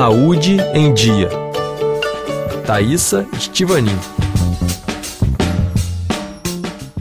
Saúde em Dia. Thaisa Estivanin.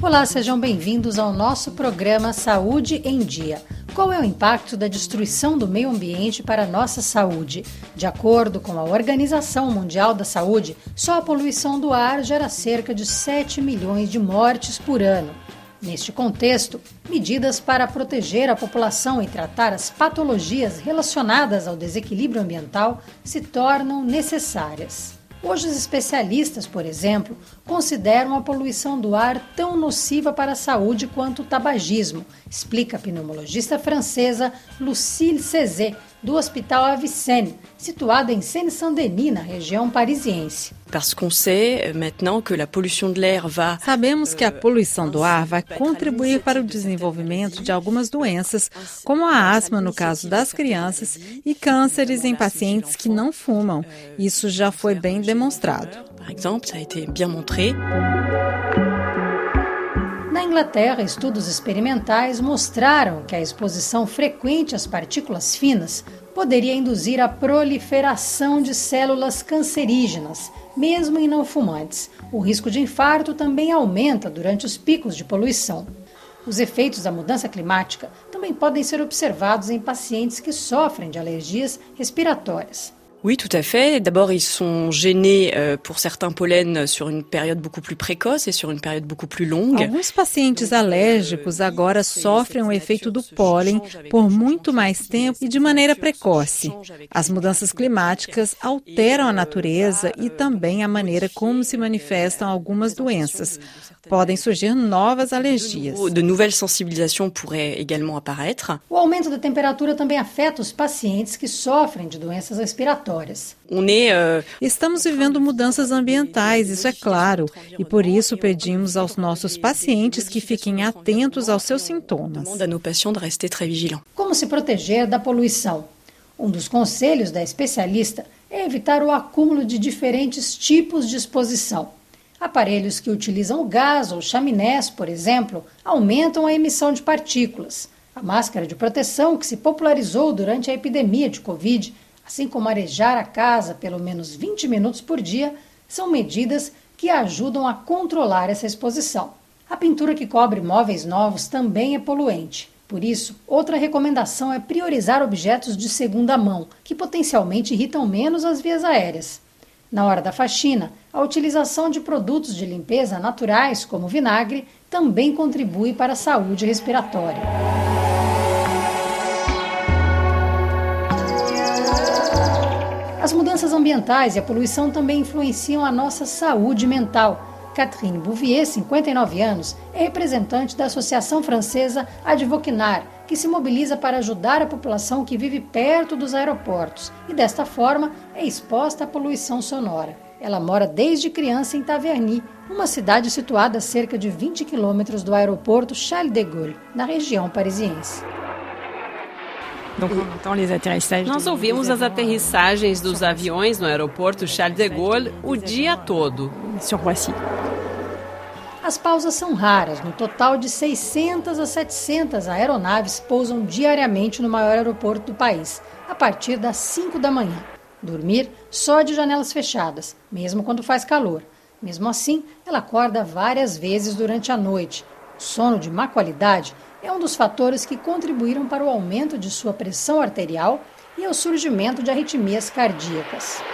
Olá, sejam bem-vindos ao nosso programa Saúde em Dia. Qual é o impacto da destruição do meio ambiente para a nossa saúde? De acordo com a Organização Mundial da Saúde, só a poluição do ar gera cerca de 7 milhões de mortes por ano. Neste contexto, medidas para proteger a população e tratar as patologias relacionadas ao desequilíbrio ambiental se tornam necessárias. Hoje, os especialistas, por exemplo, consideram a poluição do ar tão nociva para a saúde quanto o tabagismo, explica a pneumologista francesa Lucille Cezé, do Hospital Avicenne, situado em Seine-Saint-Denis, na região parisiense. Sabemos que a poluição do ar vai contribuir para o desenvolvimento de algumas doenças, como a asma no caso das crianças e cânceres em pacientes que não fumam. Isso já foi bem demonstrado. Na Inglaterra, estudos experimentais mostraram que a exposição frequente às partículas finas poderia induzir a proliferação de células cancerígenas, mesmo em não fumantes. O risco de infarto também aumenta durante os picos de poluição. Os efeitos da mudança climática também podem ser observados em pacientes que sofrem de alergias respiratórias. Oui, tout à fait. D'abord, ils sont gênés euh, pour certains pollens sur une période beaucoup plus précoce et sur une période beaucoup plus longue. Alguns pacientes alérgicos agora sofrem o efeito do pólen por muito mais tempo e de maneira precoce. As mudanças climáticas alteram a natureza e também a maneira como se manifestam algumas doenças. Podem surgir novas alergias. De nouvelles sensibilisations pourraient également apparaître. O aumento da temperatura também afeta os pacientes que sofrem de doenças respiratórias. Estamos vivendo mudanças ambientais, isso é claro, e por isso pedimos aos nossos pacientes que fiquem atentos aos seus sintomas. Como se proteger da poluição? Um dos conselhos da especialista é evitar o acúmulo de diferentes tipos de exposição. Aparelhos que utilizam gás ou chaminés, por exemplo, aumentam a emissão de partículas. A máscara de proteção, que se popularizou durante a epidemia de Covid, assim como arejar a casa pelo menos 20 minutos por dia, são medidas que ajudam a controlar essa exposição. A pintura que cobre móveis novos também é poluente. Por isso, outra recomendação é priorizar objetos de segunda mão, que potencialmente irritam menos as vias aéreas. Na hora da faxina, a utilização de produtos de limpeza naturais, como vinagre, também contribui para a saúde respiratória. As mudanças ambientais e a poluição também influenciam a nossa saúde mental. Catherine Bouvier, 59 anos, é representante da Associação Francesa Advoquinar, que se mobiliza para ajudar a população que vive perto dos aeroportos e, desta forma, é exposta à poluição sonora. Ela mora desde criança em Taverny, uma cidade situada a cerca de 20 quilômetros do aeroporto Charles de Gaulle, na região parisiense. Nós ouvimos as aterrissagens dos aviões no aeroporto Charles de Gaulle o dia todo. As pausas são raras. No total de 600 a 700 aeronaves pousam diariamente no maior aeroporto do país, a partir das 5 da manhã. Dormir só de janelas fechadas, mesmo quando faz calor. Mesmo assim, ela acorda várias vezes durante a noite. O sono de má qualidade é um dos fatores que contribuíram para o aumento de sua pressão arterial e ao surgimento de arritmias cardíacas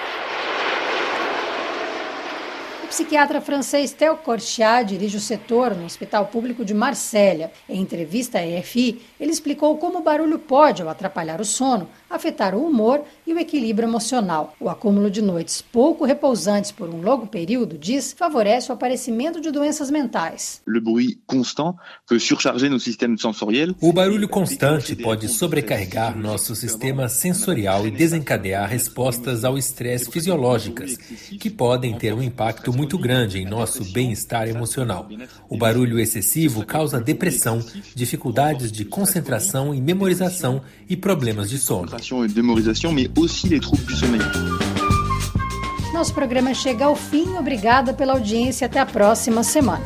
psiquiatra francês Theo Corchat dirige o setor no Hospital Público de Marsella. Em entrevista à EFI, ele explicou como o barulho pode, ao atrapalhar o sono, afetar o humor e o equilíbrio emocional. O acúmulo de noites pouco repousantes por um longo período, diz, favorece o aparecimento de doenças mentais. O barulho constante pode sobrecarregar nosso sistema sensorial e desencadear respostas ao estresse fisiológicas, que podem ter um impacto muito grande em nosso bem-estar emocional. O barulho excessivo causa depressão, dificuldades de concentração e memorização e problemas de sono. Nosso programa chega ao fim. Obrigada pela audiência. Até a próxima semana.